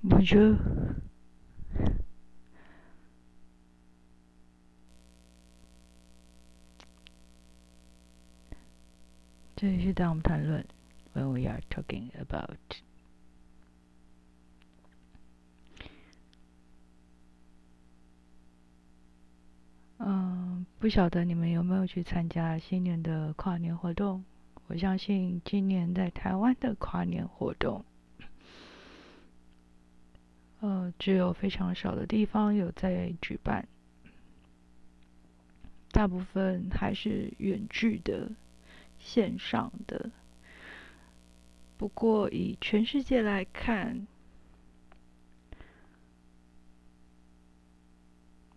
Bonjour，这里是当我们谈论，When we are talking about，嗯，不晓得你们有没有去参加新年的跨年活动？我相信今年在台湾的跨年活动。呃，只有非常少的地方有在举办，大部分还是远距的、线上的。不过以全世界来看，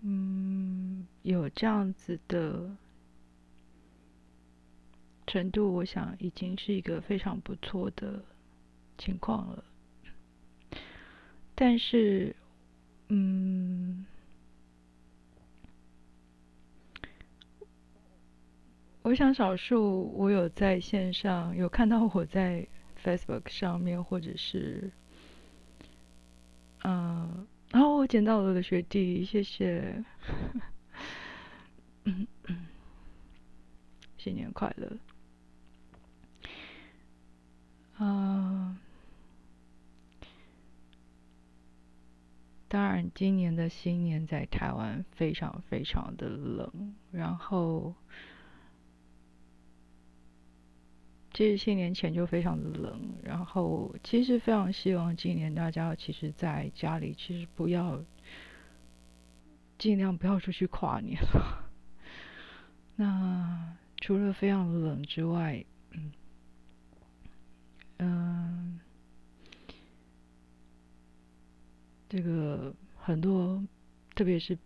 嗯，有这样子的程度，我想已经是一个非常不错的情况了。但是，嗯，我想少数我有在线上有看到我在 Facebook 上面，或者是，嗯，然后我捡到了我的学弟，谢谢，嗯嗯新年快乐，啊。当然，今年的新年在台湾非常非常的冷。然后，其实新年前就非常的冷。然后，其实非常希望今年大家其实在家里，其实不要尽量不要出去跨年了。那除了非常冷之外，这个很多，特别是，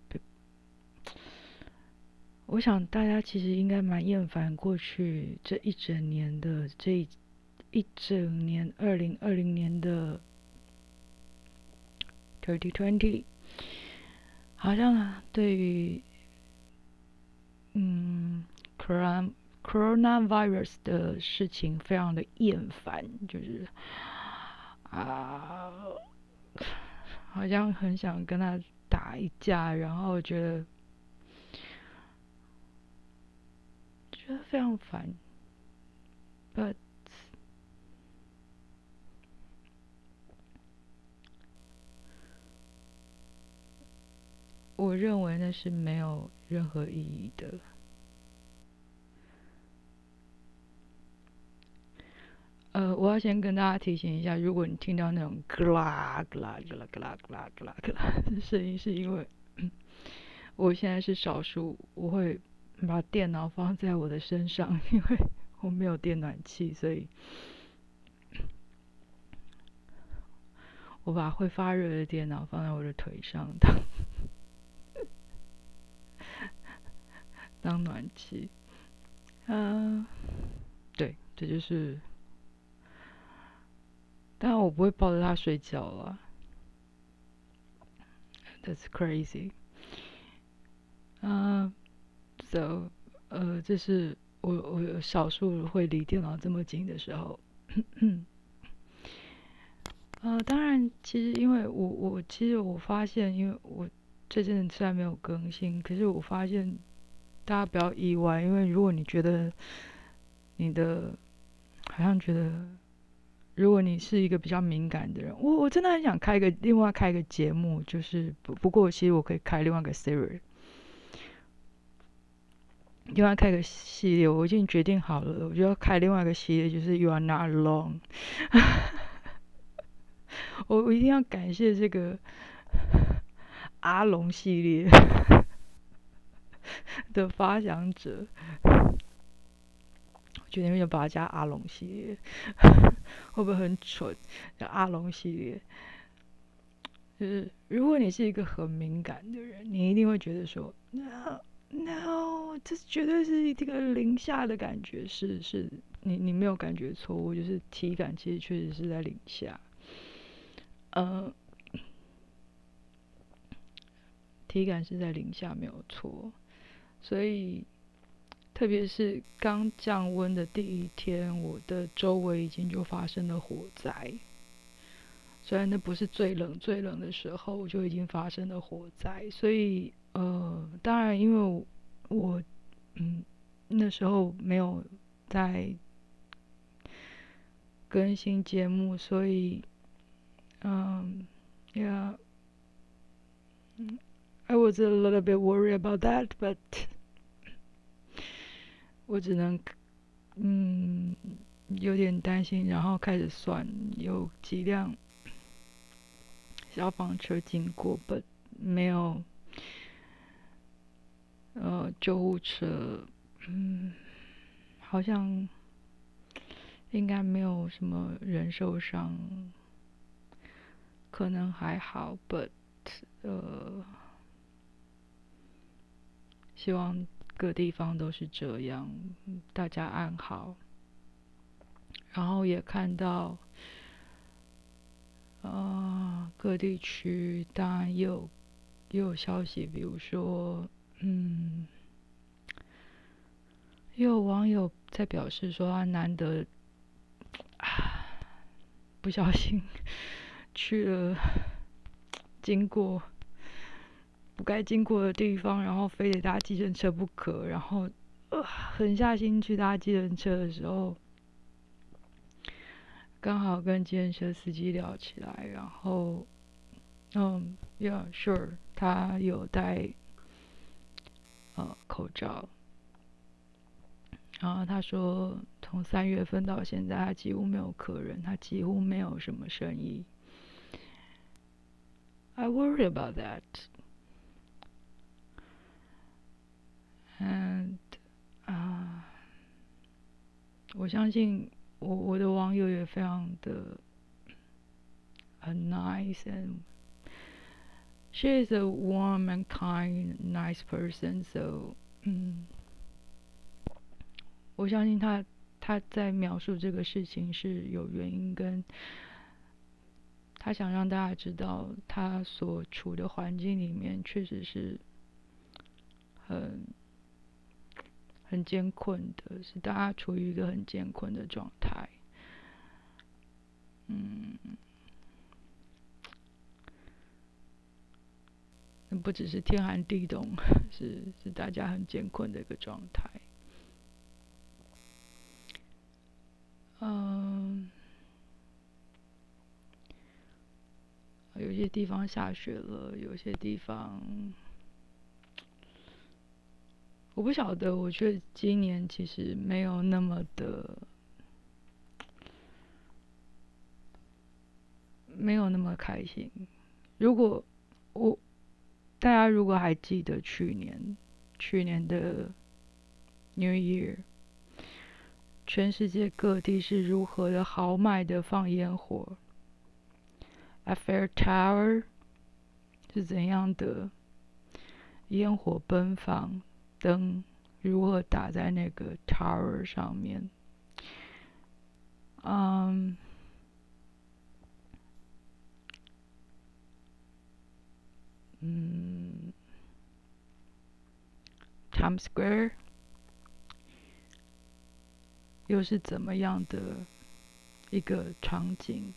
我想大家其实应该蛮厌烦过去这一整年的这一一整年二零二零年的 twenty twenty，好像对于嗯，Cron coronavirus 的事情非常的厌烦，就是啊。好像很想跟他打一架，然后觉得觉得非常烦。But 我认为那是没有任何意义的。呃，我要先跟大家提醒一下，如果你听到那种咯啦咯啦咯啦咯啦咯啦咯啦啦的声音，是因为我现在是少数，我会把电脑放在我的身上，因为我没有电暖气，所以我把会发热的电脑放在我的腿上当当暖气。嗯，对，这就是。但我不会抱着它睡觉啊，That's crazy。嗯，So，呃，这是我我少数会离电脑这么近的时候。呃，当然，其实因为我我其实我发现，因为我最近虽然没有更新，可是我发现大家不要意外，因为如果你觉得你的好像觉得。如果你是一个比较敏感的人，我我真的很想开个另外开个节目，就是不不过其实我可以开另外一个 series，另外开个系列，我已经决定好了，我就要开另外一个系列，就是 You are not alone。我我一定要感谢这个阿龙系列 的发想者。决定要把它加阿龙系列，会不会很蠢？叫阿龙系列，就是如果你是一个很敏感的人，你一定会觉得说，no no，这绝对是这个零下的感觉，是是，你你没有感觉错误，就是体感其实确实是在零下，呃，体感是在零下没有错，所以。特别是刚降温的第一天，我的周围已经就发生了火灾，虽然那不是最冷最冷的时候，就已经发生了火灾，所以呃，当然因为我嗯那时候没有在更新节目，所以嗯，Yeah。I was a little bit worried about that, but 我只能，嗯，有点担心，然后开始算有几辆消防车经过，but 没有，呃，救护车，嗯，好像应该没有什么人受伤，可能还好，but 呃。希望各地方都是这样，大家安好。然后也看到，啊，各地区当然也有也有消息，比如说，嗯，也有网友在表示说，他难得啊，不小心 去了，经过。不该经过的地方，然后非得搭计程车不可，然后呃狠下心去搭计程车的时候，刚好跟计程车司机聊起来，然后嗯，Yeah，sure，他有戴呃口罩，然后他说从三月份到现在，他几乎没有客人，他几乎没有什么生意。I worry about that. And 啊，我相信我我的网友也非常的很 nice and she is a warm and kind nice person. So 嗯，我相信他他在描述这个事情是有原因，跟他想让大家知道他所处的环境里面确实是很。很艰困的，是大家处于一个很艰困的状态。嗯，那不只是天寒地冻，是是大家很艰困的一个状态。嗯，有些地方下雪了，有些地方。我不晓得，我觉得今年其实没有那么的，没有那么开心。如果我大家如果还记得去年，去年的 New Year，全世界各地是如何的豪迈的放烟火，Eiffel Tower 是怎样的烟火奔放。灯如何打在那个 tower 上面？嗯，嗯，Times Square 又是怎么样的一个场景？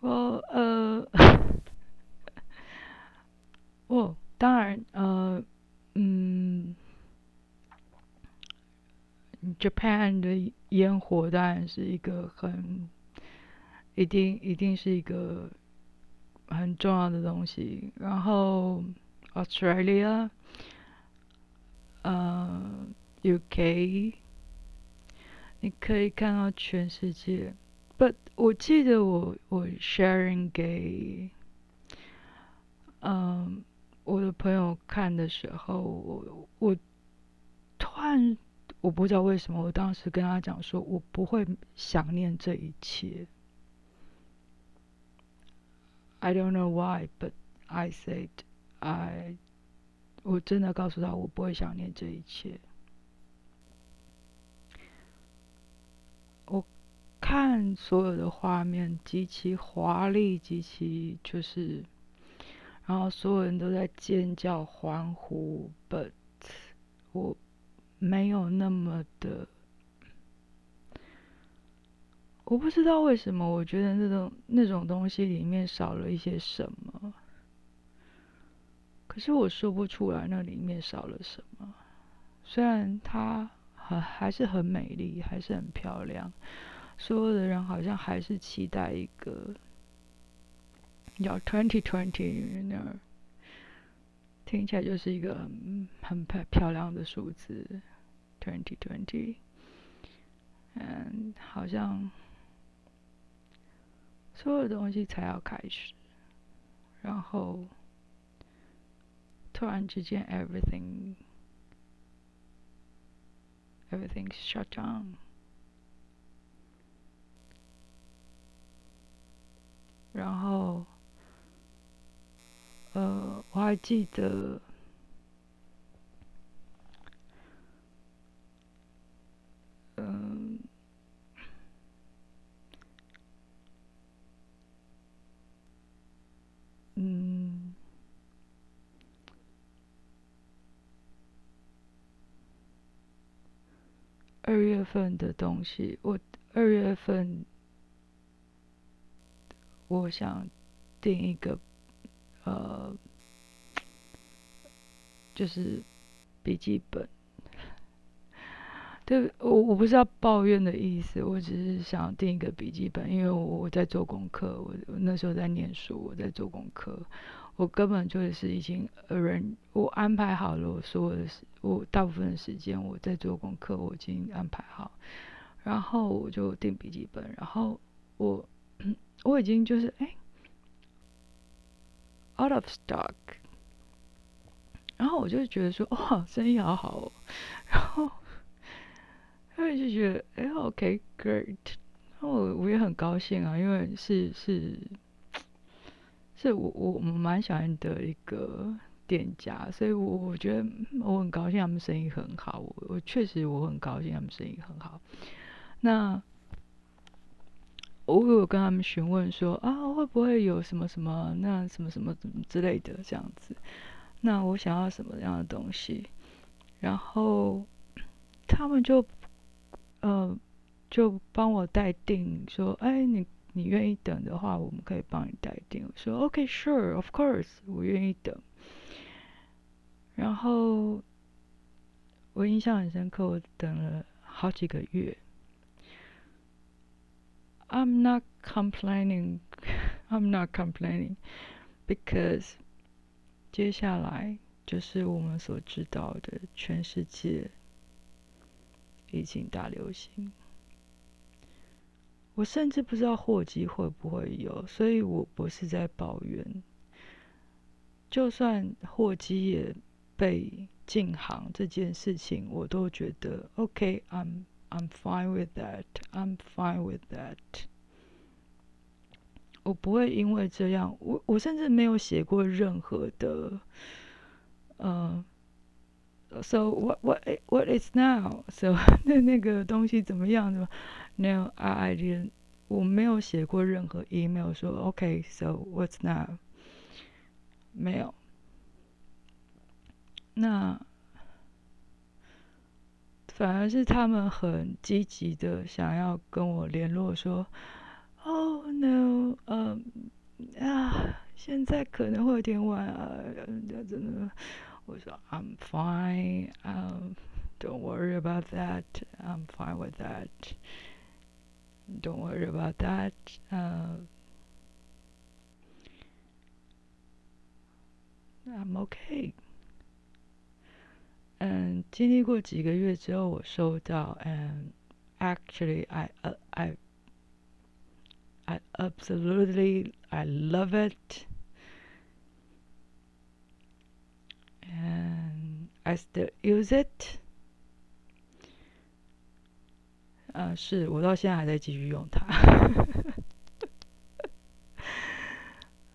我呃，我。当然，呃，嗯，Japan 的烟火当然是一个很，一定一定是一个很重要的东西。然后 Australia，呃，UK，你可以看到全世界。But 我记得我我 sharing 给，嗯。我的朋友看的时候，我我突然我不知道为什么，我当时跟他讲说，我不会想念这一切。I don't know why, but I said I，我真的告诉他，我不会想念这一切。我看所有的画面极其华丽，极其就是。然后所有人都在尖叫欢呼，but 我没有那么的，我不知道为什么，我觉得那种那种东西里面少了一些什么，可是我说不出来那里面少了什么。虽然它很还是很美丽，还是很漂亮，所有的人好像还是期待一个要 twenty twenty 那儿，听起来就是一个很很漂漂亮的数字 twenty twenty，嗯，好像所有东西才要开始，然后突然之间 everything。everything's shut down. 然后， 呃，我还记得，嗯，嗯。二月份的东西，我二月份我想订一个呃，就是笔记本。对，我我不是要抱怨的意思，我只是想订一个笔记本，因为我我在做功课，我那时候在念书，我在做功课。我根本就是已经人，我安排好了我所有的时，我大部分的时间我在做功课，我已经安排好，然后我就订笔记本，然后我 我已经就是哎，out of stock，然后我就觉得说哇，生意好好哦，然后，然后就觉得哎，OK great，然后我我也很高兴啊，因为是是。是我我我蛮喜欢的一个店家，所以我我觉得我很高兴他们生意很好，我我确实我很高兴他们生意很好。那我有跟他们询问说啊，会不会有什么什么那什么什么之类的这样子？那我想要什么样的东西？然后他们就呃就帮我待定说，哎你。你愿意等的话，我们可以帮你待定。说 OK, sure, of course，我愿意等。然后我印象很深刻，我等了好几个月。I'm not complaining, I'm not complaining, because 接下来就是我们所知道的全世界疫情大流行。我甚至不知道货机会不会有，所以我不是在抱怨。就算货机也被禁航这件事情，我都觉得 OK，I'm I'm fine with that，I'm fine with that。我不会因为这样，我我甚至没有写过任何的，呃，So what what what is now？So 那那个东西怎么样的？No, I didn't. 我没有写过任何 email 说 OK, so what's now? 没有。那 反而是他们很积极的想要跟我联络，说：“Oh no，呃啊，现在可能会有点晚啊。”真的，我说：“I'm fine. Um, don't worry about that. I'm fine with that.” Don't worry about that. Uh, I'm okay. 嗯，经历过几个月之后，我收到，嗯，actually I I I absolutely I love it. And I still use it. 呃，是我到现在还在继续用它。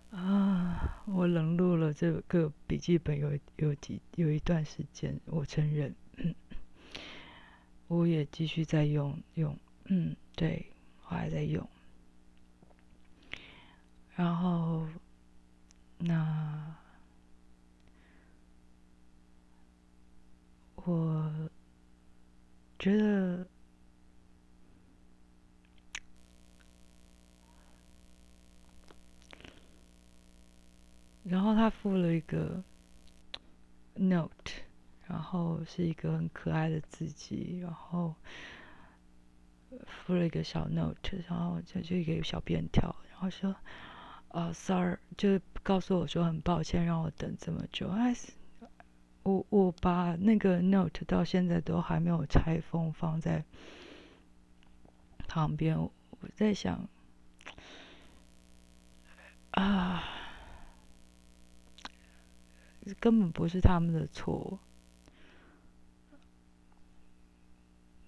啊，我冷落了这个笔记本有有几有一段时间，我承认。我也继续在用用，嗯，对我还在用。然后，那我觉得。然后他附了一个 note，然后是一个很可爱的字迹，然后附了一个小 note，然后就就一个小便条，然后说，啊，sorry，就告诉我说很抱歉让我等这么久。哎，我我把那个 note 到现在都还没有拆封，放在旁边。我在想，啊。根本不是他们的错。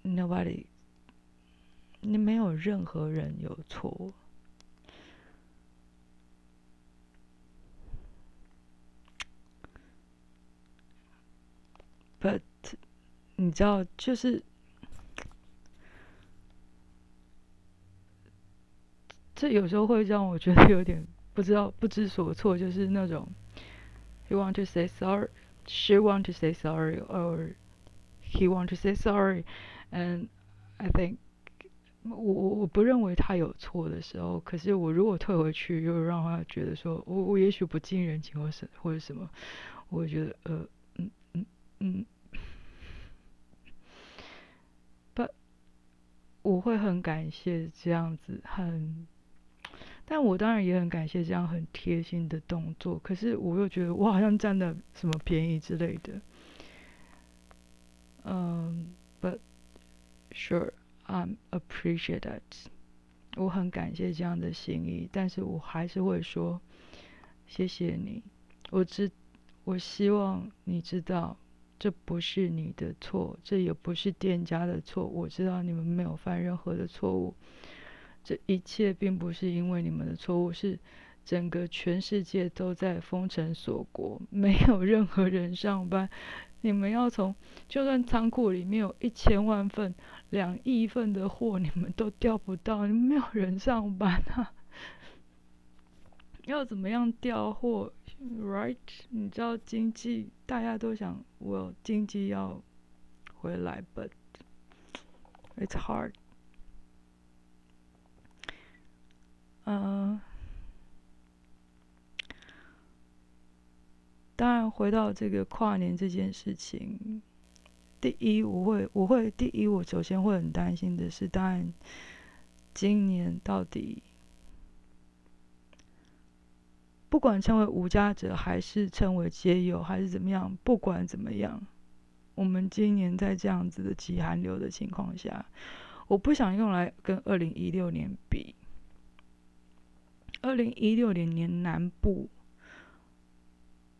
Nobody，你没有任何人有错。But，你知道，就是这有时候会让我觉得有点不知道、不知所措，就是那种。He want to say sorry, she want to say sorry, or he want to say sorry, and I think 我我我不认为他有错的时候，可是我如果退回去，又让他觉得说我我也许不近人情或是或者什么，我觉得呃嗯嗯嗯，but 我会很感谢这样子很。但我当然也很感谢这样很贴心的动作，可是我又觉得我好像占了什么便宜之类的。嗯，But sure, I'm appreciate it。我很感谢这样的心意，但是我还是会说谢谢你。我知，我希望你知道，这不是你的错，这也不是店家的错。我知道你们没有犯任何的错误。这一切并不是因为你们的错误，是整个全世界都在封城锁国，没有任何人上班。你们要从，就算仓库里面有一千万份、两亿份的货，你们都调不到，你们没有人上班啊！要怎么样调货？Right？你知道经济，大家都想我经济要回来，But it's hard。嗯，当然，回到这个跨年这件事情，第一，我会，我会，第一，我首先会很担心的是，当然，今年到底，不管称为无家者，还是称为街友，还是怎么样，不管怎么样，我们今年在这样子的极寒流的情况下，我不想用来跟二零一六年比。二零一六年年南部，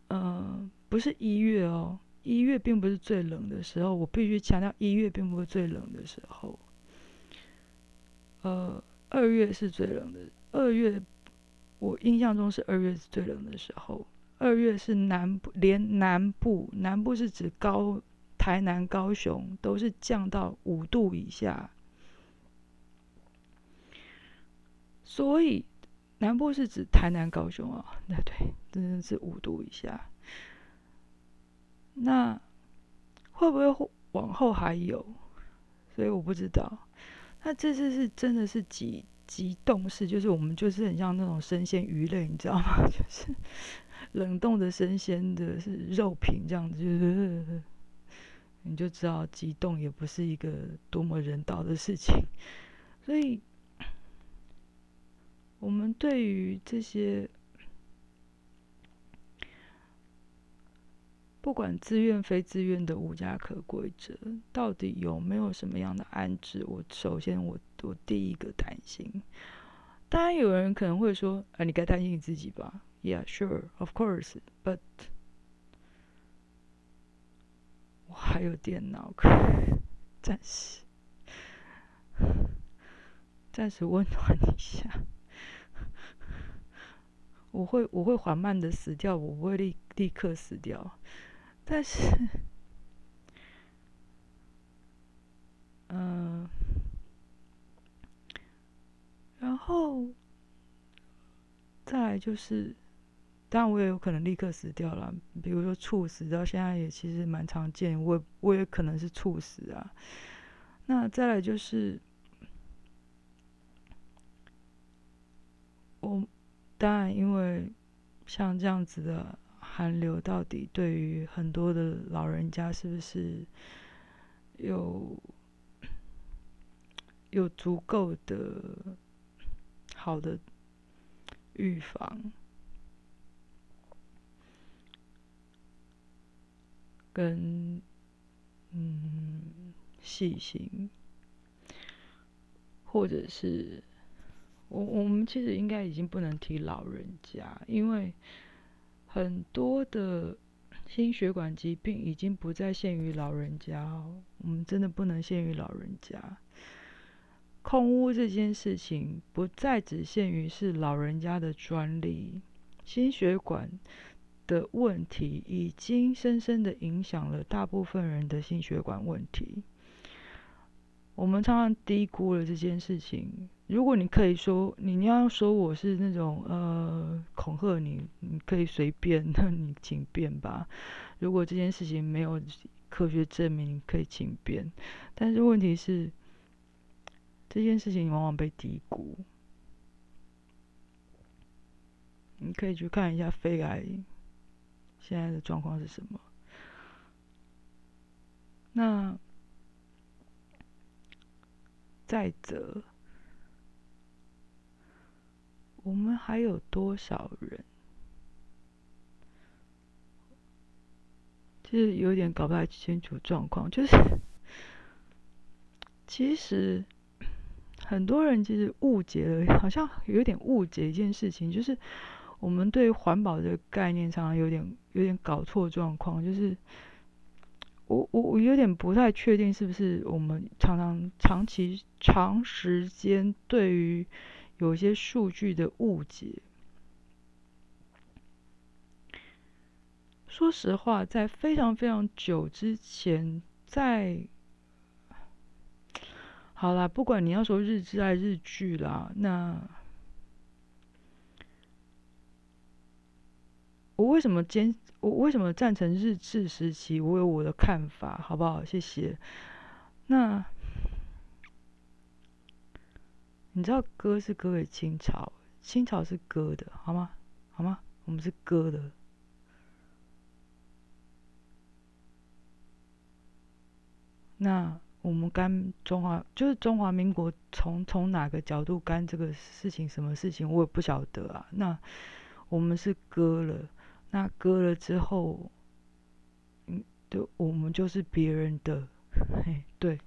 呃，不是一月哦，一月并不是最冷的时候。我必须强调，一月并不是最冷的时候。呃，二月是最冷的。二月，我印象中是二月是最冷的时候。二月是南部，连南部，南部是指高台南、高雄，都是降到五度以下。所以。南部是指台南、高雄啊，那对，真的是五度以下。那会不会往后还有？所以我不知道。那这次是真的是极极冻式，就是我们就是很像那种生鲜鱼类，你知道吗？就是冷冻的生鲜的是肉品这样子，就是你就知道极冻也不是一个多么人道的事情，所以。我们对于这些不管自愿非自愿的无家可归者，到底有没有什么样的安置？我首先，我我第一个担心。当然，有人可能会说：“啊，你该担心你自己吧。”Yeah, sure, of course, but 我还有电脑可以，暂时暂时温暖一下。我会我会缓慢的死掉，我不会立立刻死掉，但是，嗯，然后再来就是，当然我也有可能立刻死掉了，比如说猝死，到现在也其实蛮常见，我我也可能是猝死啊。那再来就是，我。当然，因为像这样子的寒流，到底对于很多的老人家是不是有有足够的好的预防跟嗯细心，或者是？我我们其实应该已经不能提老人家，因为很多的心血管疾病已经不再限于老人家哦。我们真的不能限于老人家。空屋这件事情不再只限于是老人家的专利，心血管的问题已经深深的影响了大部分人的心血管问题。我们常常低估了这件事情。如果你可以说，你要说我是那种呃恐吓你，你可以随便，那你请便吧。如果这件事情没有科学证明，可以请便。但是问题是，这件事情往往被低估。你可以去看一下肺癌现在的状况是什么。那再者。我们还有多少人？就是有点搞不太清楚状况。就是 其实很多人其实误解了，好像有点误解一件事情，就是我们对环保这个概念常常有点有点搞错状况。就是我我我有点不太确定，是不是我们常常长期长时间对于。有些数据的误解。说实话，在非常非常久之前，在好啦，不管你要说日志还是日剧啦，那我为什么坚？我为什么赞成日治时期？我有我的看法，好不好？谢谢。那。你知道割是割给清朝，清朝是割的，好吗？好吗？我们是割的。那我们干中华，就是中华民国，从从哪个角度干这个事情？什么事情我也不晓得啊。那我们是割了，那割了之后，嗯，对，我们就是别人的，嘿，对。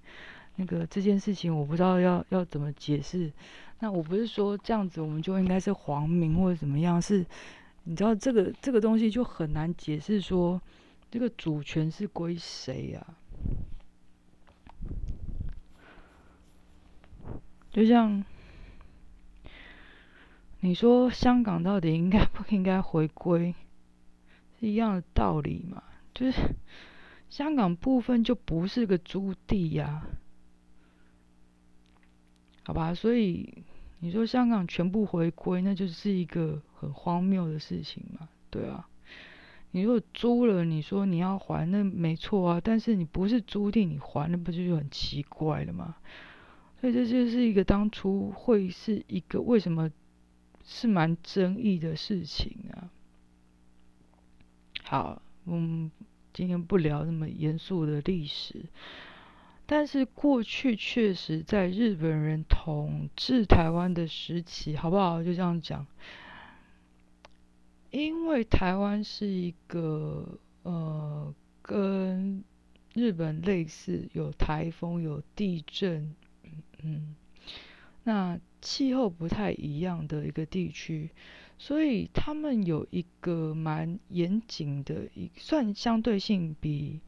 那个这件事情我不知道要要怎么解释。那我不是说这样子我们就应该是皇民或者怎么样，是，你知道这个这个东西就很难解释说这个主权是归谁呀？就像你说香港到底应该不应该回归，一样的道理嘛？就是 香港部分就不是个租地呀。好吧，所以你说香港全部回归，那就是一个很荒谬的事情嘛，对啊。你如果租了，你说你要还，那没错啊。但是你不是租地，你还，那不就很奇怪了吗？所以这就是一个当初会是一个为什么是蛮争议的事情啊。好，我们今天不聊那么严肃的历史。但是过去确实在日本人统治台湾的时期，好不好？就这样讲，因为台湾是一个呃跟日本类似，有台风、有地震，嗯，那气候不太一样的一个地区，所以他们有一个蛮严谨的，一算相对性比。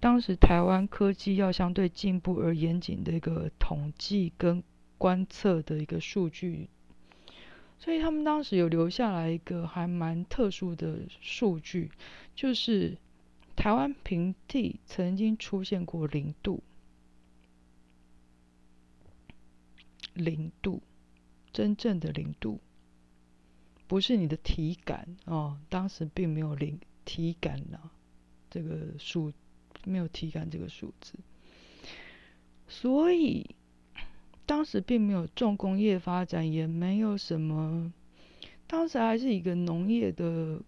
当时台湾科技要相对进步而严谨的一个统计跟观测的一个数据，所以他们当时有留下来一个还蛮特殊的数据，就是台湾平地曾经出现过零度，零度，真正的零度，不是你的体感哦，当时并没有零体感呢，这个数。没有体感这个数字，所以当时并没有重工业发展，也没有什么当时还是一个农业的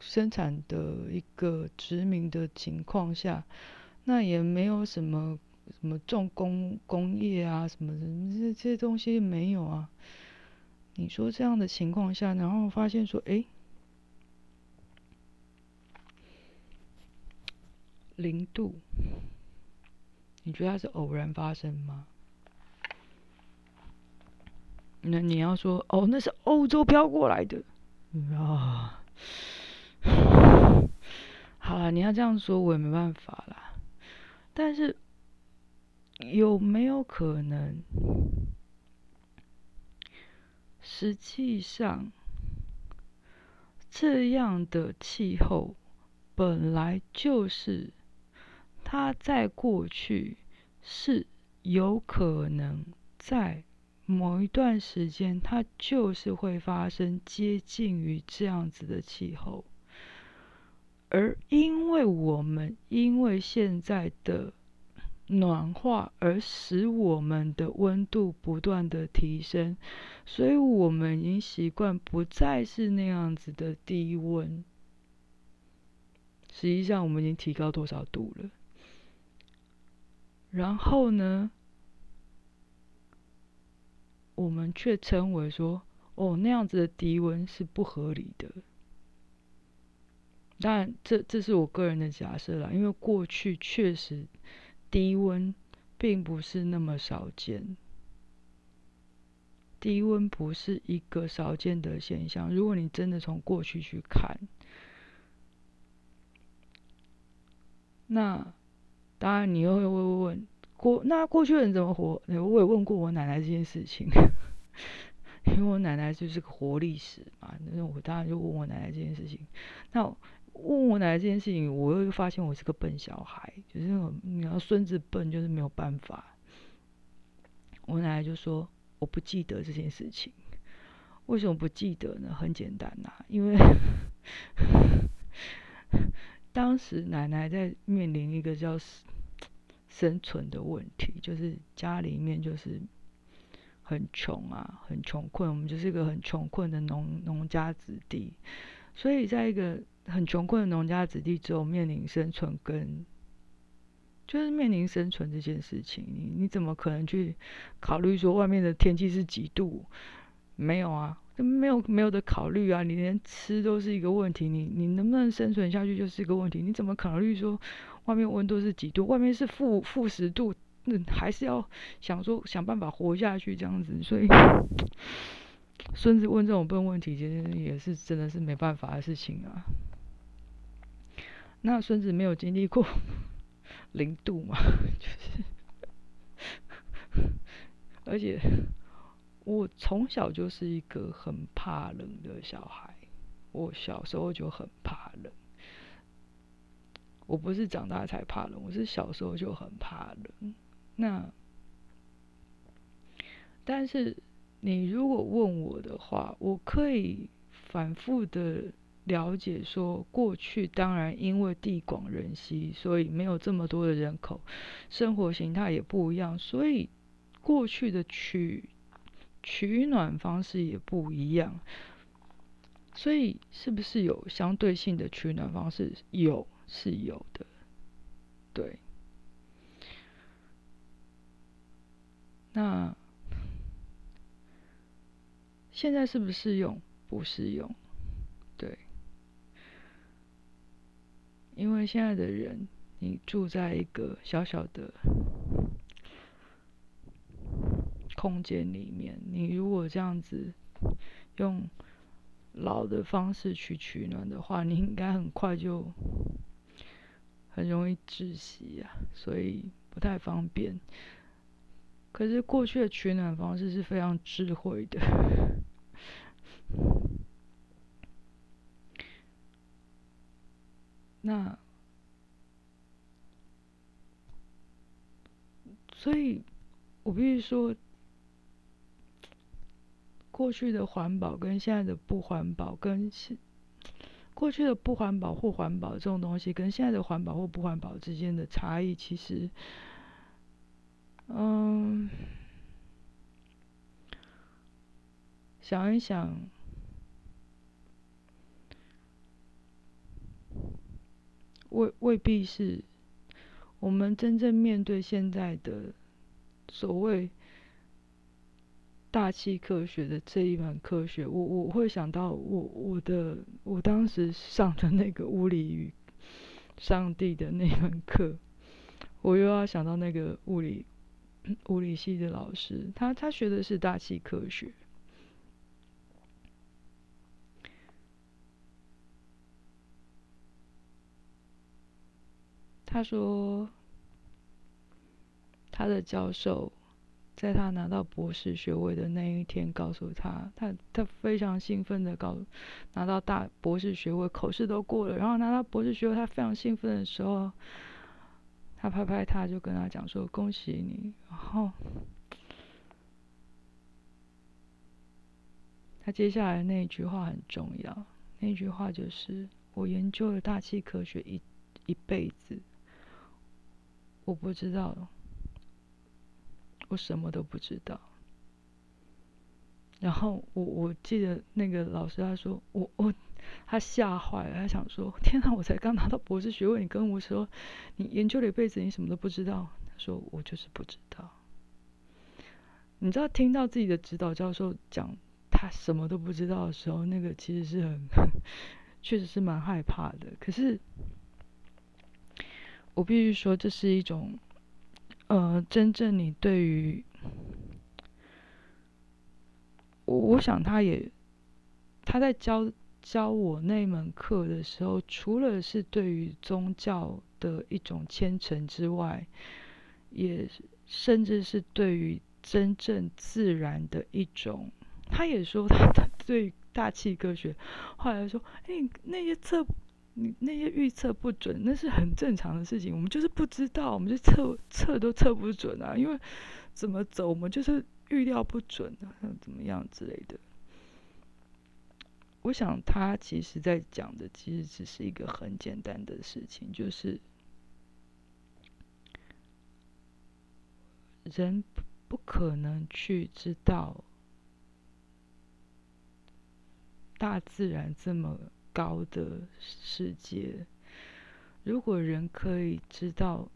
生产的一个殖民的情况下，那也没有什么什么重工工业啊，什么什么这这些东西没有啊。你说这样的情况下，然后发现说，哎，零度，你觉得它是偶然发生吗？那你要说，哦，那是欧洲飘过来的啊。好了，你要这样说，我也没办法啦。但是有没有可能？实际上，这样的气候本来就是它在过去是有可能在某一段时间，它就是会发生接近于这样子的气候，而因为我们因为现在的。暖化而使我们的温度不断的提升，所以我们已经习惯不再是那样子的低温。实际上，我们已经提高多少度了？然后呢，我们却称为说，哦，那样子的低温是不合理的。当然，这这是我个人的假设啦，因为过去确实。低温并不是那么少见，低温不是一个少见的现象。如果你真的从过去去看，那当然你又会问过，那过去人怎么活？我也问过我奶奶这件事情，因为我奶奶就是个活历史嘛。那我当然就问我奶奶这件事情。那问我奶奶这件事情，我又发现我是个笨小孩，就是你要孙子笨，就是没有办法。我奶奶就说：“我不记得这件事情，为什么不记得呢？很简单呐，因为 当时奶奶在面临一个叫生存的问题，就是家里面就是很穷啊，很穷困，我们就是一个很穷困的农农家子弟，所以在一个。”很穷困的农家子弟只有面临生存跟，就是面临生存这件事情，你你怎么可能去考虑说外面的天气是几度？没有啊，没有没有的考虑啊！你连吃都是一个问题，你你能不能生存下去就是一个问题？你怎么考虑说外面温度是几度？外面是负负十度，那还是要想说想办法活下去这样子，所以。孙子问这种笨问题，其实也是真的是没办法的事情啊。那孙子没有经历过 零度嘛？就是，而且我从小就是一个很怕冷的小孩，我小时候就很怕冷。我不是长大才怕冷，我是小时候就很怕冷。那，但是你如果问我的话，我可以反复的。了解说，过去当然因为地广人稀，所以没有这么多的人口，生活形态也不一样，所以过去的取取暖方式也不一样。所以是不是有相对性的取暖方式？有，是有的。对。那现在是不是用？不适用。对。因为现在的人，你住在一个小小的空间里面，你如果这样子用老的方式去取暖的话，你应该很快就很容易窒息啊，所以不太方便。可是过去的取暖方式是非常智慧的。那，所以，我必须说，过去的环保跟现在的不环保，跟现过去的不环保或环保这种东西，跟现在的环保或不环保之间的差异，其实，嗯，想一想。未未必是我们真正面对现在的所谓大气科学的这一门科学。我我会想到我我的我当时上的那个物理与上帝的那门课，我又要想到那个物理物理系的老师，他他学的是大气科学。他说，他的教授在他拿到博士学位的那一天告诉他，他他非常兴奋的告拿到大博士学位，口试都过了，然后拿到博士学位，他非常兴奋的时候，他拍拍他，就跟他讲说：“恭喜你。”然后他接下来那一句话很重要，那句话就是：“我研究了大气科学一一辈子。”我不知道，我什么都不知道。然后我我记得那个老师他说我我他吓坏了，他想说天哪，我才刚拿到博士学位，你跟我说你研究了一辈子，你什么都不知道。他说我就是不知道。你知道听到自己的指导教授讲他什么都不知道的时候，那个其实是很 确实是蛮害怕的。可是。我必须说，这是一种，呃，真正你对于，我我想他也他在教教我那门课的时候，除了是对于宗教的一种虔诚之外，也甚至是对于真正自然的一种。他也说他他 对大气科学，后来说，哎，那些测。那些预测不准，那是很正常的事情。我们就是不知道，我们就测测都测不准啊。因为怎么走，我们就是预料不准啊，怎么样之类的。我想他其实在讲的，其实只是一个很简单的事情，就是人不可能去知道大自然这么。高的世界，如果人可以知道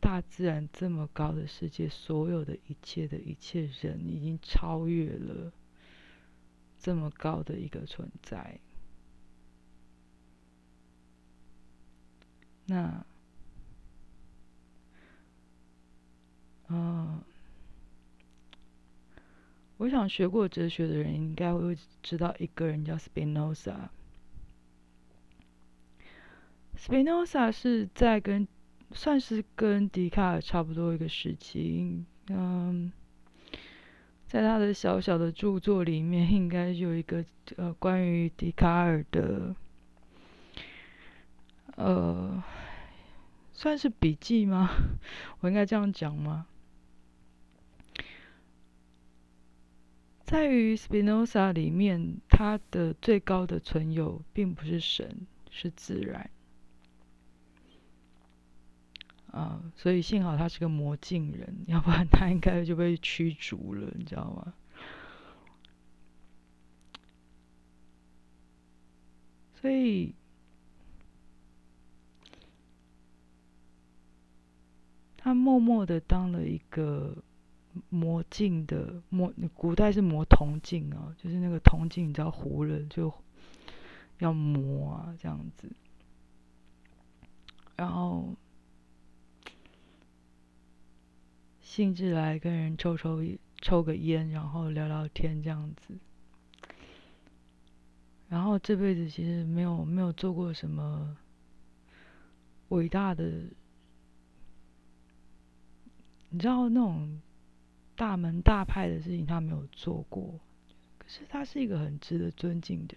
大自然这么高的世界，所有的一切的一切，人已经超越了这么高的一个存在。那，嗯。我想学过哲学的人应该会知道一个人叫 Spinoza。Spinoza 是在跟算是跟笛卡尔差不多一个时期，嗯，在他的小小的著作里面，应该有一个呃关于笛卡尔的，呃，算是笔记吗？我应该这样讲吗？在于 Spinoza 里面，他的最高的存有并不是神，是自然。啊，所以幸好他是个魔镜人，要不然他应该就被驱逐了，你知道吗？所以他默默的当了一个魔镜的魔，古代是磨铜镜啊，就是那个铜镜，你知道糊了就要磨啊，这样子，然后。兴致来跟人抽抽抽个烟，然后聊聊天这样子。然后这辈子其实没有没有做过什么伟大的，你知道那种大门大派的事情他没有做过，可是他是一个很值得尊敬的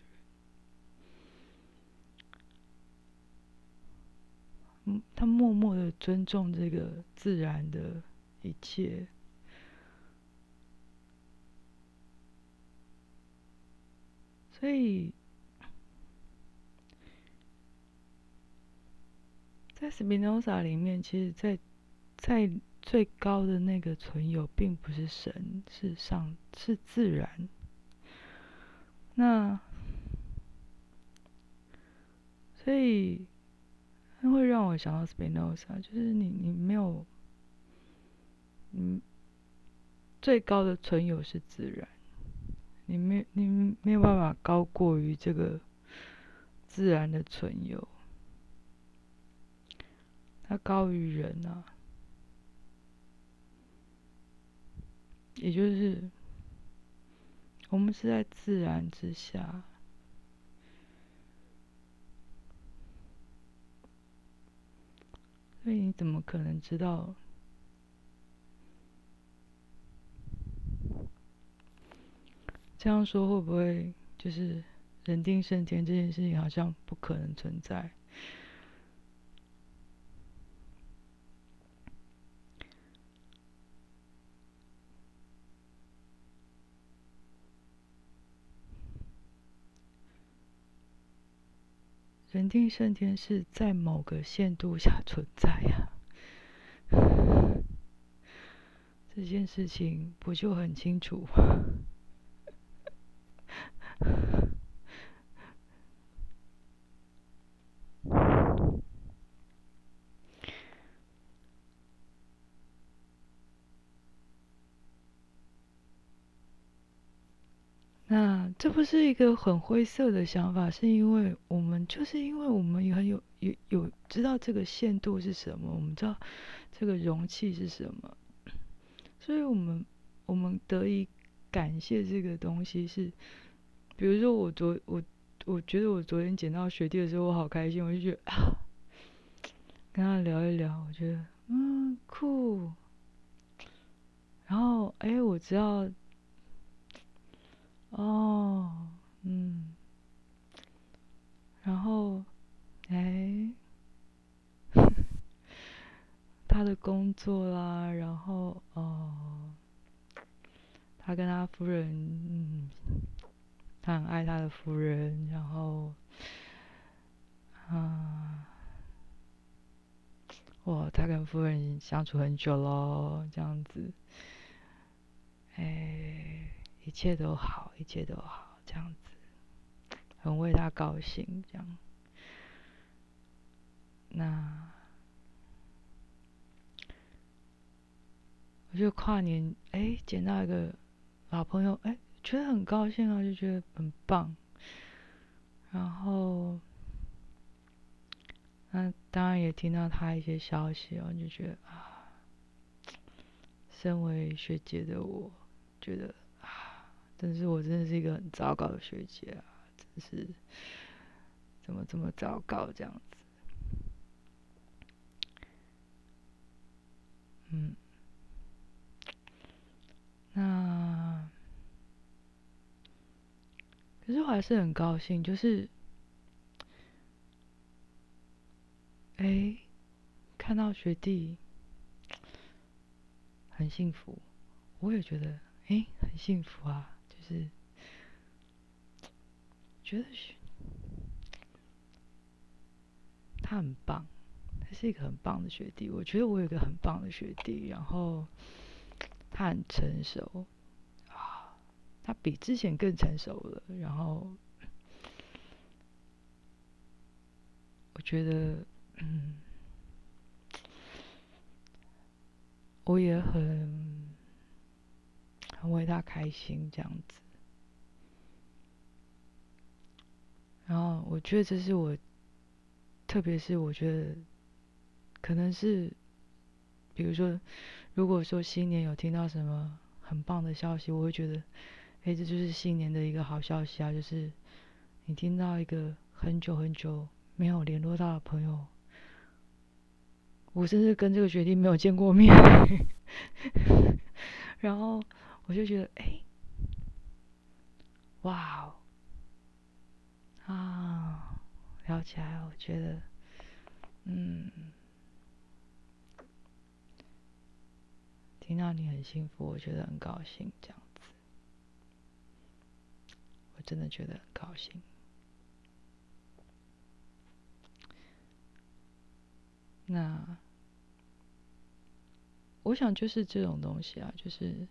人。嗯，他默默的尊重这个自然的。一切，所以，在斯宾诺莎里面，其实，在在最高的那个存有，并不是神，是上，是自然。那，所以，那会让我想到 Spinoza，就是你你没有，嗯，最高的存有是自然，你没你没有办法高过于这个自然的存有，它高于人啊，也就是我们是在自然之下。所以你怎么可能知道？这样说会不会就是人定胜天这件事情好像不可能存在？人定胜天是在某个限度下存在呀，这件事情不就很清楚吗？那这不是一个很灰色的想法，是因为我们就是因为我们也很有有有知道这个限度是什么，我们知道这个容器是什么，所以我们我们得以感谢这个东西是，比如说我昨我我觉得我昨天捡到学弟的时候，我好开心，我就觉得啊，跟他聊一聊，我觉得嗯酷，然后哎，我知道。哦，嗯，然后，哎，他的工作啦，然后哦，他跟他夫人，嗯，很爱他的夫人，然后，啊，哇，他跟夫人相处很久咯，这样子，哎。一切都好，一切都好，这样子，很为他高兴，这样。那我就跨年，哎，捡到一个老朋友，哎，觉得很高兴啊，就觉得很棒。然后，那当然也听到他一些消息哦，就觉得啊，身为学姐的我，觉得啊。但是我真的是一个很糟糕的学姐啊！真是怎么这么糟糕这样子？嗯，那可是我还是很高兴，就是哎，看到学弟很幸福，我也觉得哎很幸福啊。就是，觉得他很棒，他是一个很棒的学弟。我觉得我有一个很棒的学弟，然后他很成熟，他比之前更成熟了。然后我觉得，嗯，我也很。很为他开心，这样子。然后我觉得这是我，特别是我觉得，可能是，比如说，如果说新年有听到什么很棒的消息，我会觉得，哎，这就是新年的一个好消息啊！就是你听到一个很久很久没有联络到的朋友，我甚至跟这个学弟没有见过面，然后。我就觉得，哎，哇哦，啊，聊起来，我觉得，嗯，听到你很幸福，我觉得很高兴，这样，我真的觉得很高兴。那，我想就是这种东西啊，就是。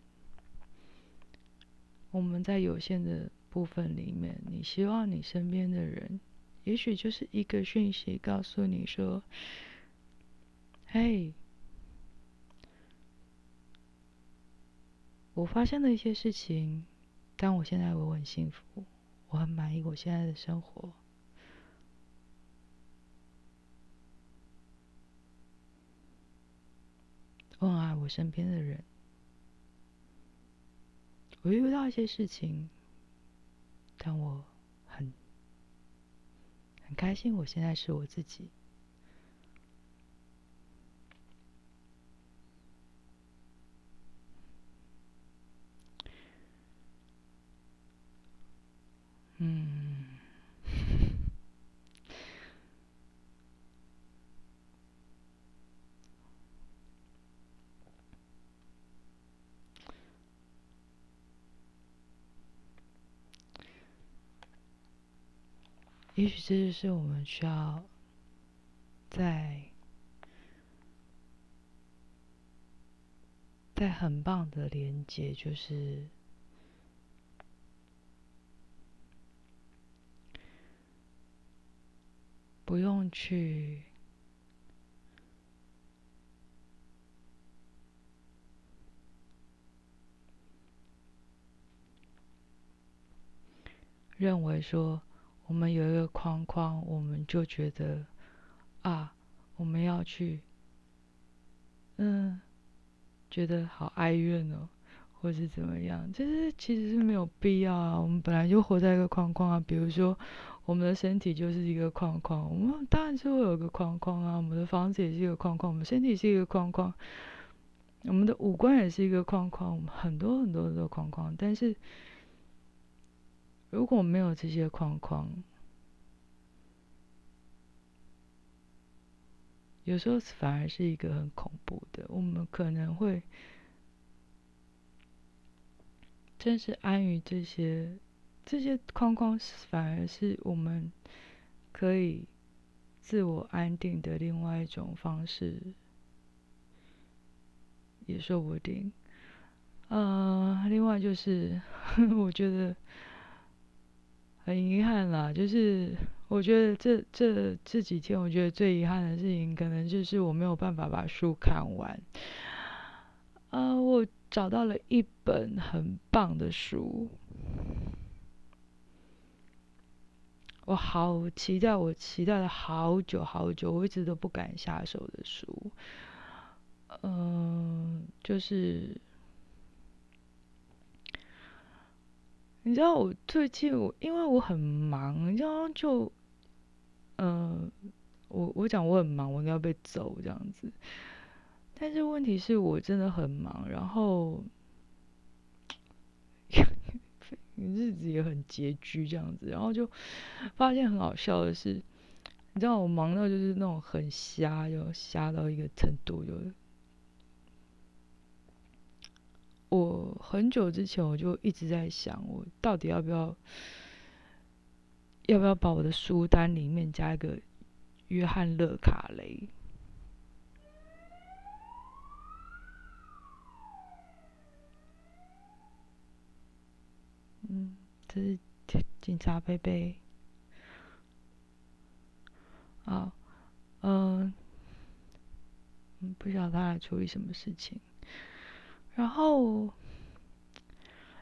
我们在有限的部分里面，你希望你身边的人也许就是一个讯息告诉你说：“嘿，我发现了一些事情，但我现在我很幸福，我很满意我现在的生活。”我很爱我身边的人，我遇到一些事情，但我很很开心，我现在是我自己。嗯。也许这就是我们需要在在很棒的连接，就是不用去认为说。我们有一个框框，我们就觉得啊，我们要去，嗯，觉得好哀怨哦，或是怎么样？就是其实是没有必要啊。我们本来就活在一个框框啊。比如说，我们的身体就是一个框框，我们当然是会有个框框啊。我们的房子也是一个框框，我们身体是一个框框，我们的五官也是一个框框，我们很多很多的框框，但是。如果没有这些框框，有时候反而是一个很恐怖的。我们可能会真是安于这些这些框框，反而是我们可以自我安定的另外一种方式，也说不定。呃，另外就是，我觉得。很遗憾啦，就是我觉得这这这几天，我觉得最遗憾的事情，可能就是我没有办法把书看完。呃，我找到了一本很棒的书，我好期待，我期待了好久好久，我一直都不敢下手的书，嗯，就是。你知道我最近我因为我很忙，你知道就，嗯，我我讲我很忙，我应该被揍这样子。但是问题是我真的很忙，然后 日子也很拮据这样子，然后就发现很好笑的是，你知道我忙到就是那种很瞎，就瞎到一个程度就。我很久之前我就一直在想，我到底要不要，要不要把我的书单里面加一个约翰勒卡雷？嗯，这是警察贝贝。啊，嗯，不晓得他来处理什么事情。然后，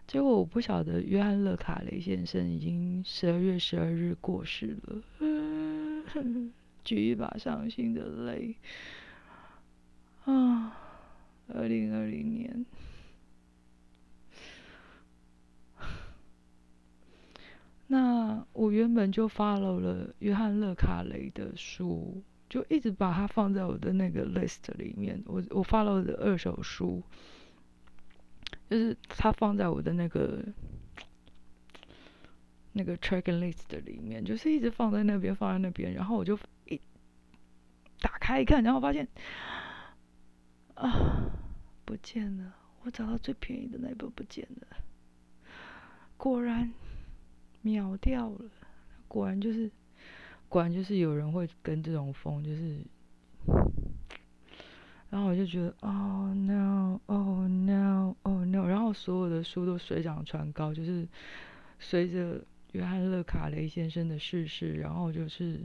结果我不晓得约翰·勒卡雷先生已经十二月十二日过世了，举一把伤心的泪。啊，二零二零年，那我原本就 follow 了约翰·勒卡雷的书，就一直把它放在我的那个 list 里面。我我 follow 的二手书。就是它放在我的那个那个 track list 里面，就是一直放在那边，放在那边。然后我就一打开一看，然后发现啊，不见了！我找到最便宜的那本不见了，果然秒掉了。果然就是，果然就是有人会跟这种风，就是。然后我就觉得，Oh no，Oh no，Oh no，然后所有的书都水涨船高，就是随着约翰勒卡雷先生的逝世，然后就是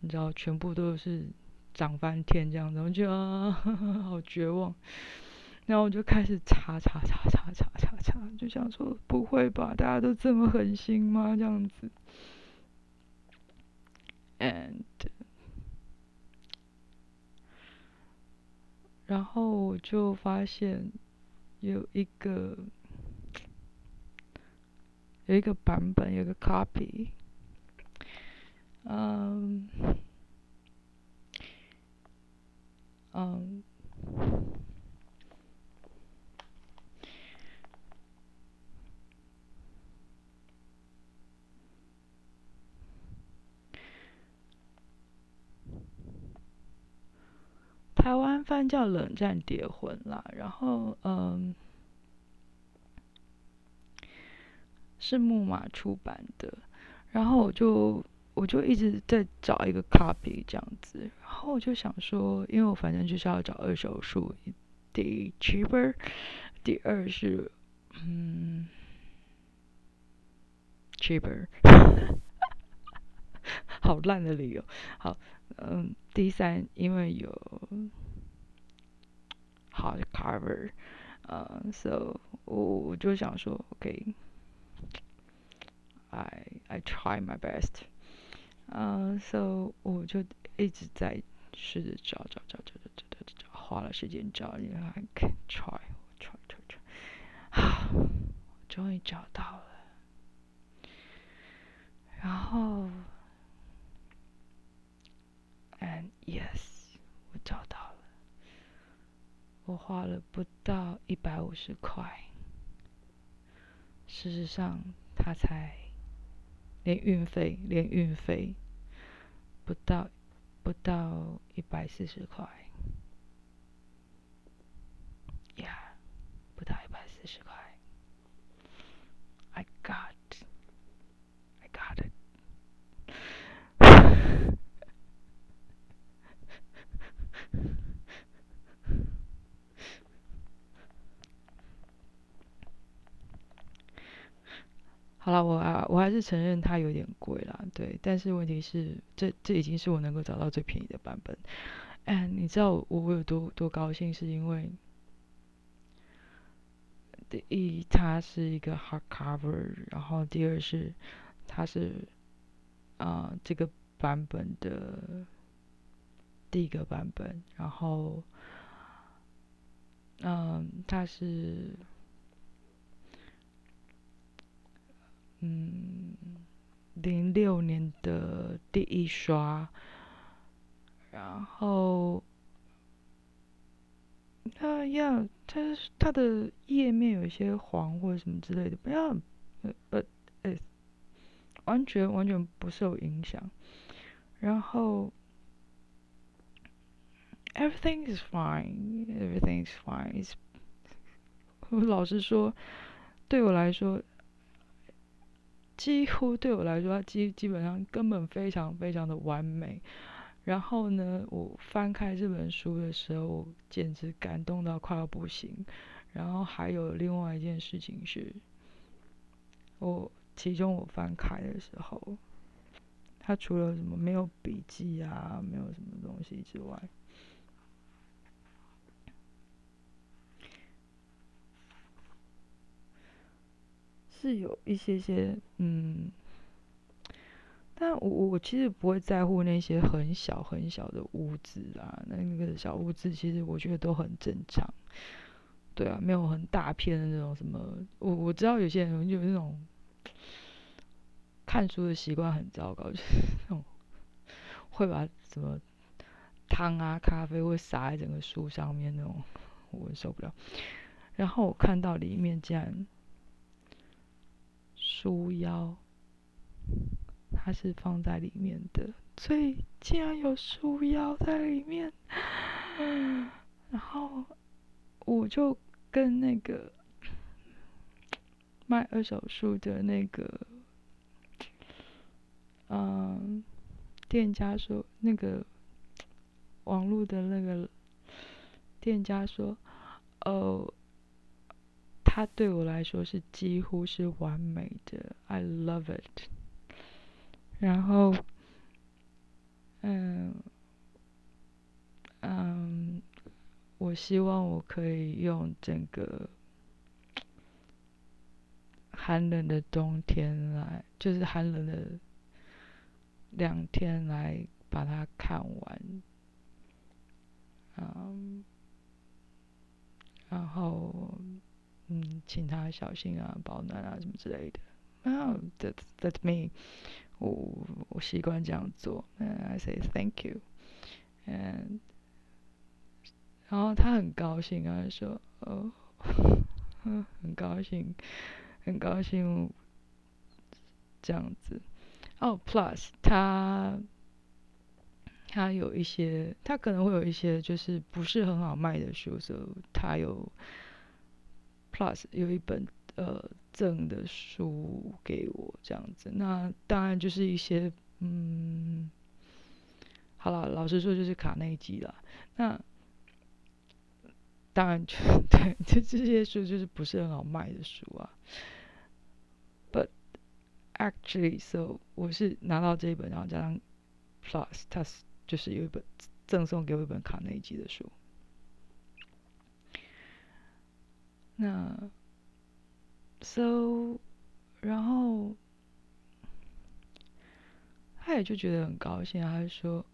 你知道，全部都是涨翻天这样子，我就啊，好绝望。然后我就开始查查查查查查查，就想说不会吧，大家都这么狠心吗？这样子。And，然后我就发现有一个有一个版本，有个 copy，嗯，嗯。台湾翻叫《冷战谍魂》啦，然后嗯，是木马出版的，然后我就我就一直在找一个 copy 这样子，然后我就想说，因为我反正就是要找二手书，第一 cheaper，第二是嗯 cheaper，好烂的理由，好。嗯，第三，因为有 hard cover，呃，so 我我就想说，OK，I I try my best，嗯，so 我就一直在试着找找找找找找找，花了时间找，因为 I can try try try try，啊，终于找到了，然后。And yes，我找到了。我花了不到一百五十块。事实上，他才连运费，连运费不到不到一百四十块。Yeah，不到一百四十块。I got。好了，我啊，我还是承认它有点贵啦，对。但是问题是，这这已经是我能够找到最便宜的版本。哎，你知道我我有多多高兴，是因为第一，它是一个 hardcover，然后第二是它是啊这个版本的第一个版本，然后嗯，它是。嗯，零六年的第一刷，然后，它要它它的页面有一些黄或者什么之类的，不要，呃呃，完全完全不受影响。然后，everything is fine，everything is fine。我老实说，对我来说。几乎对我来说，它基基本上根本非常非常的完美。然后呢，我翻开这本书的时候，简直感动到快要不行。然后还有另外一件事情是，我其中我翻开的时候，它除了什么没有笔记啊，没有什么东西之外。是有一些些，嗯，但我我其实不会在乎那些很小很小的污渍啊，那那个小污渍其实我觉得都很正常，对啊，没有很大片的那种什么，我我知道有些人有那种看书的习惯很糟糕，就是那种会把什么汤啊、咖啡会洒在整个书上面那种，我受不了。然后我看到里面竟然。书腰，它是放在里面的，所以竟然有书腰在里面。然后我就跟那个卖二手书的那个嗯店家说，那个网络的那个店家说，哦。它对我来说是几乎是完美的，I love it。然后，嗯，嗯，我希望我可以用整个寒冷的冬天来，就是寒冷的两天来把它看完，嗯，然后，嗯，请他小心啊，保暖啊，什么之类的。啊，That that's me。我我习惯这样做，I say thank you，嗯，然后他很高兴啊，说哦，很高兴，很高兴这样子。哦，Plus 他他有一些，他可能会有一些就是不是很好卖的书，所以他有 Plus 有一本呃。赠的书给我这样子，那当然就是一些嗯，好了，老实说就是卡内基了。那当然就 对，这这些书就是不是很好卖的书啊。But actually, so 我是拿到这一本，然后加上 Plus，它是就是有一本赠送给我一本卡内基的书。那。So，然后他也就觉得很高兴，他就说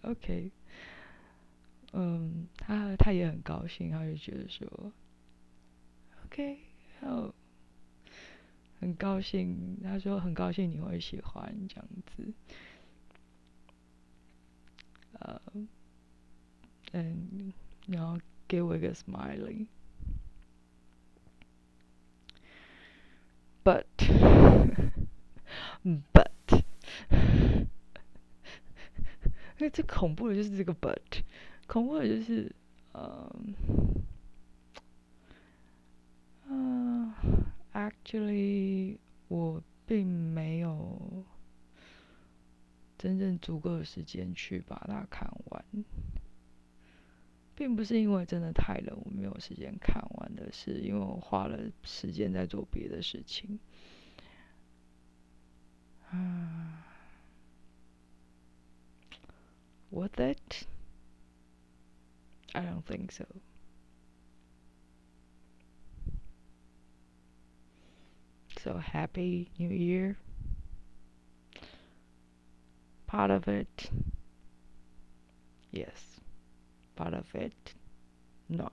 ：“OK，嗯，他他也很高兴，他就觉得说，OK，哦，很高兴。他说很高兴你会喜欢这样子，呃，嗯，然后给我一个 smiley。” But, but，因为最恐怖的就是这个 but，恐怖的就是，嗯，嗯，actually，我并没有真正足够的时间去把它看完。并不是因为真的太冷，我没有时间看完的，是因为我花了时间在做别的事情。啊，Worth it? I don't think so. So happy New Year. Part of it. Yes part of it not.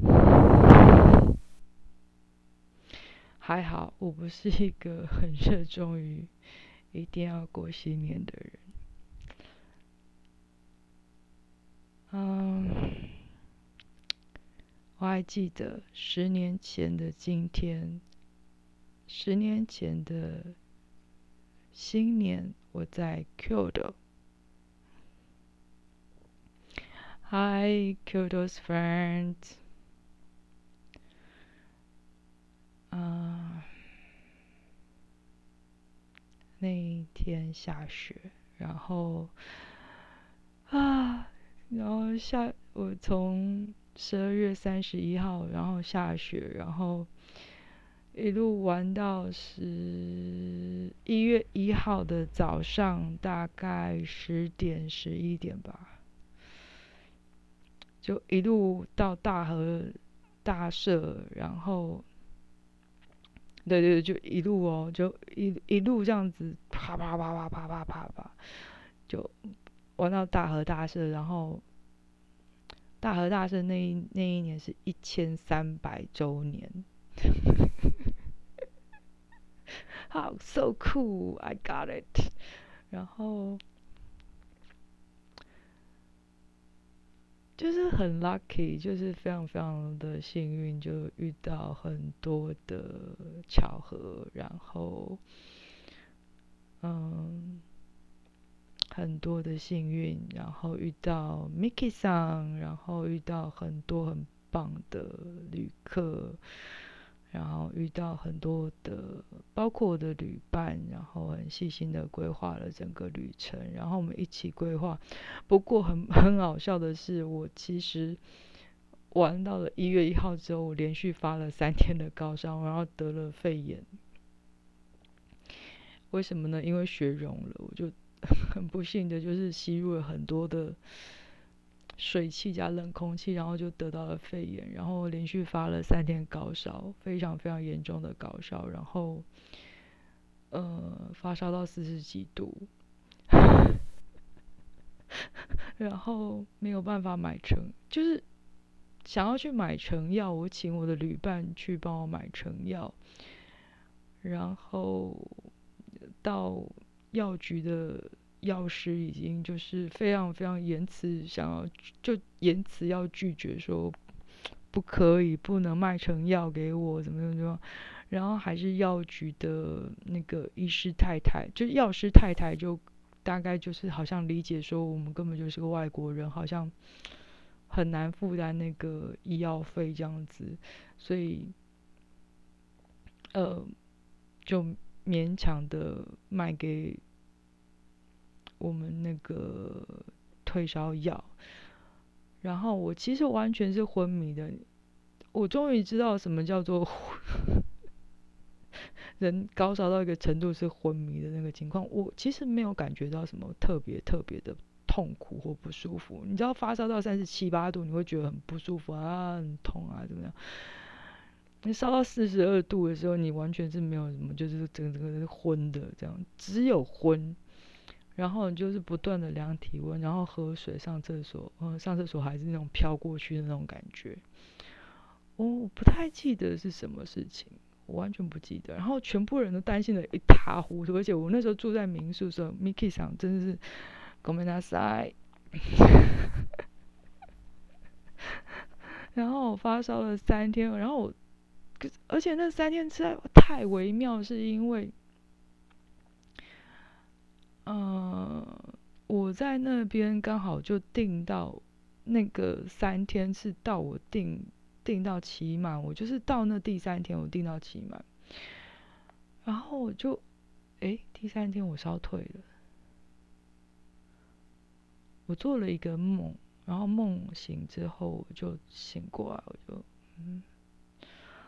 还好，我不是一个很热衷于一定要过新年的人。嗯，我还记得十年前的今天，十年前的新年，我在 Kyoto。Hi, Kyoto's friends. 啊，那一天下雪，然后啊，然后下我从十二月三十一号，然后下雪，然后一路玩到十一月一号的早上，大概十点十一点吧。就一路到大和大社，然后，对对对，就一路哦，就一一路这样子，啪啪啪啪啪啪啪啪，就玩到大和大社，然后大和大社那一那一年是一千三百周年，好，so cool，I got it，然后。就是很 lucky，就是非常非常的幸运，就遇到很多的巧合，然后，嗯，很多的幸运，然后遇到 Mickey 桑，然后遇到很多很棒的旅客。然后遇到很多的，包括我的旅伴，然后很细心的规划了整个旅程，然后我们一起规划。不过很 很好笑的是，我其实玩到了一月一号之后，我连续发了三天的高烧，然后得了肺炎。为什么呢？因为血溶了，我就 很不幸的就是吸入了很多的水汽加冷空气，然后就得到了肺炎，然后连续发了三天高烧，非常非常严重的高烧，然后呃发烧到四十几度，然后没有办法买成，就是想要去买成药，我请我的旅伴去帮我买成药，然后。到药局的药师已经就是非常非常严辞，想要就严辞要拒绝说不可以，不能卖成药给我，怎么怎么怎么，然后还是药局的那个医师太太，就是药师太太，就大概就是好像理解说我们根本就是个外国人，好像很难负担那个医药费这样子，所以呃就。勉强的卖给我们那个退烧药，然后我其实完全是昏迷的。我终于知道什么叫做 人高烧到一个程度是昏迷的那个情况。我其实没有感觉到什么特别特别的痛苦或不舒服。你知道发烧到三十七八度，你会觉得很不舒服啊，很痛啊，怎么样？你烧到四十二度的时候，你完全是没有什么，就是整个是昏的这样，只有昏。然后就是不断的量体温，然后喝水、上厕所，嗯，上厕所还是那种飘过去的那种感觉。我不太记得是什么事情，我完全不记得。然后全部人都担心的一塌糊涂，而且我那时候住在民宿的时候，Miki 上真的是ごめんなさい。然后我发烧了三天，然后我。而且那三天实在太微妙，是因为， 呃，我在那边刚好就订到那个三天是到我订订到期满，我就是到那第三天我订到期满，然后我就，哎，第三天我烧退了，我做了一个梦，然后梦醒之后我就醒过来，我就嗯。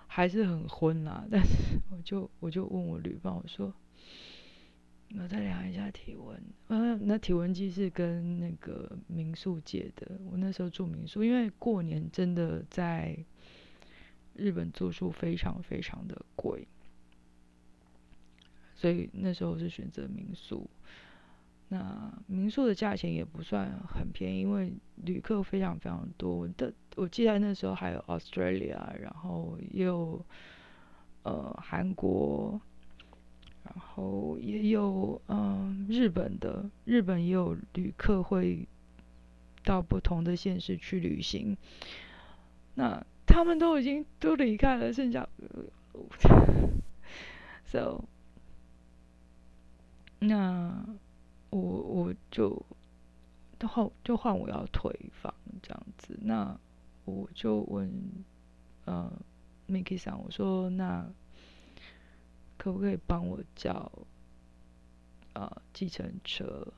还是很昏啦，但是我就我就问我旅伴，我说我再量一下体温。嗯，那体温计是跟那个民宿借的。我那时候住民宿，因为过年真的在日本住宿非常非常的贵，所以那时候是选择民宿。那民宿的价钱也不算很便宜，因为旅客非常非常多。的我记得那时候还有 Australia，然后也有呃韩国，然后也有嗯日本的，日本也有旅客会到不同的县市去旅行。那他们都已经都离开了，剩下，so 那。我我就，然后就换我要退房这样子，那我就问呃，Miki 桑，我说那可不可以帮我叫啊计程车？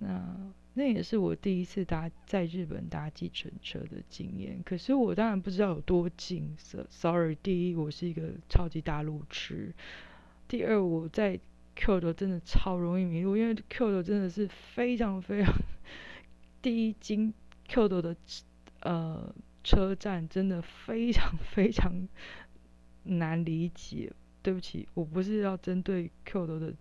那那也是我第一次搭在日本搭计程车的经验，可是我当然不知道有多近。Sorry，第一我是一个超级大路痴，第二我在。Q 的真的超容易迷路，因为 Q 的真的是非常非常第一经 Q 的呃车站真的非常非常难理解。对不起，我不是要针对 Q 头的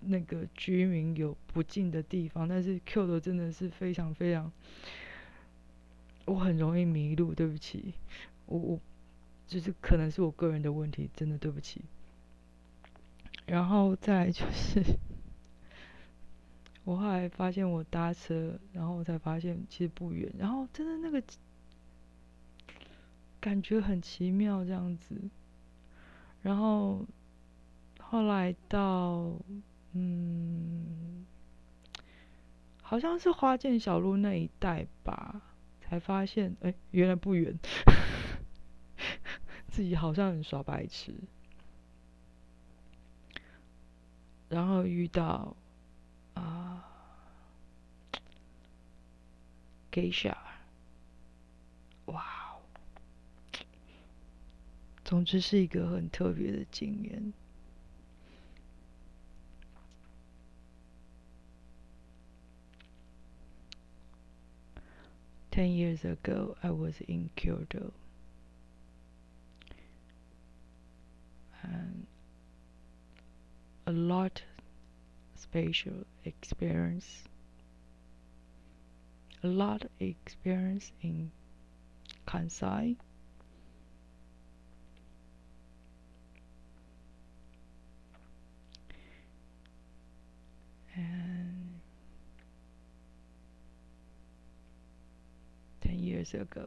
那个居民有不敬的地方，但是 Q 头真的是非常非常，我很容易迷路。对不起，我我就是可能是我个人的问题，真的对不起。然后再就是，我后来发现我搭车，然后才发现其实不远，然后真的那个感觉很奇妙这样子。然后后来到嗯，好像是花见小路那一带吧，才发现哎，原来不远，自己好像很耍白痴。然后遇到啊，Geisha，哇，总之是一个很特别的经验。Ten years ago, I was in Kyoto. And a lot special experience. A lot experience in Kansai. Years ago.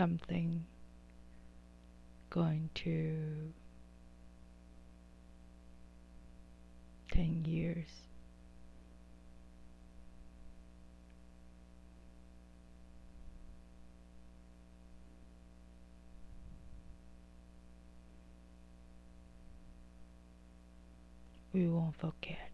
Something going to 10 years. We won't forget.